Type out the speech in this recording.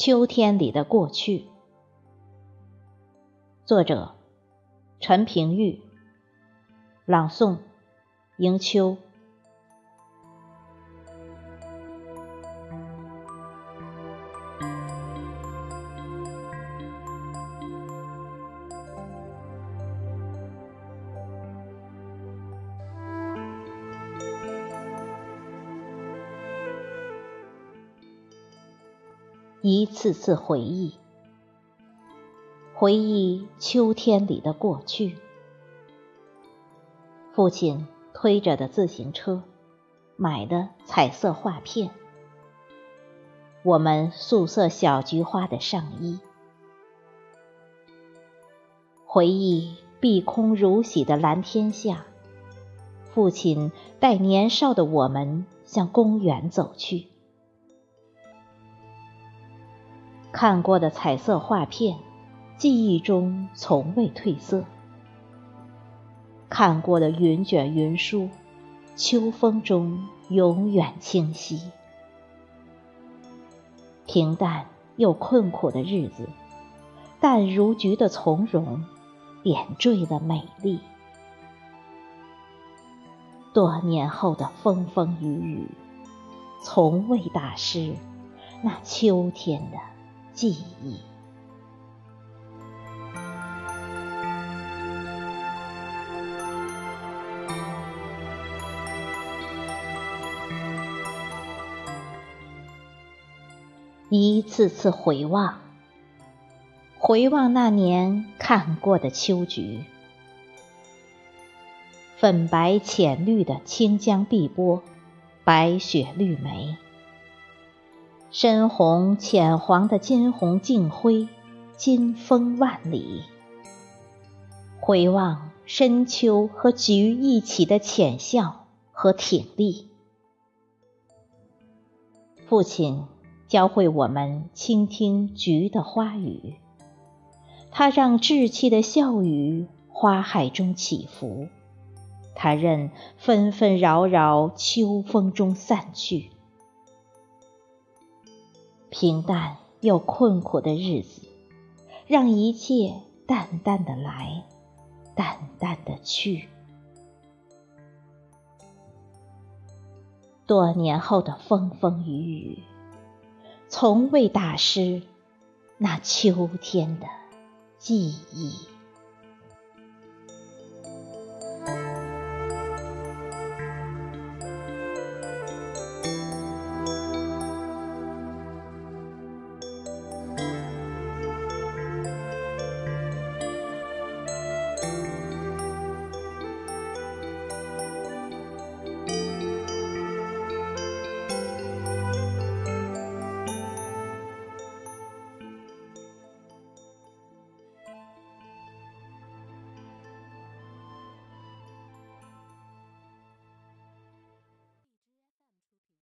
秋天里的过去。作者：陈平玉。朗诵：迎秋。一次次回忆，回忆秋天里的过去。父亲推着的自行车，买的彩色画片，我们素色小菊花的上衣。回忆碧空如洗的蓝天下，父亲带年少的我们向公园走去。看过的彩色画片，记忆中从未褪色。看过的云卷云舒，秋风中永远清晰。平淡又困苦的日子，淡如菊的从容，点缀了美丽。多年后的风风雨雨，从未打湿那秋天的。记忆，一次次回望，回望那年看过的秋菊，粉白浅绿的清江碧波，白雪绿梅。深红浅黄的金红劲辉，金风万里。回望深秋和菊一起的浅笑和挺立。父亲教会我们倾听菊的花语，他让稚气的笑语花海中起伏，他任纷纷扰扰秋风中散去。平淡又困苦的日子，让一切淡淡的来，淡淡的去。多年后的风风雨雨，从未打湿那秋天的记忆。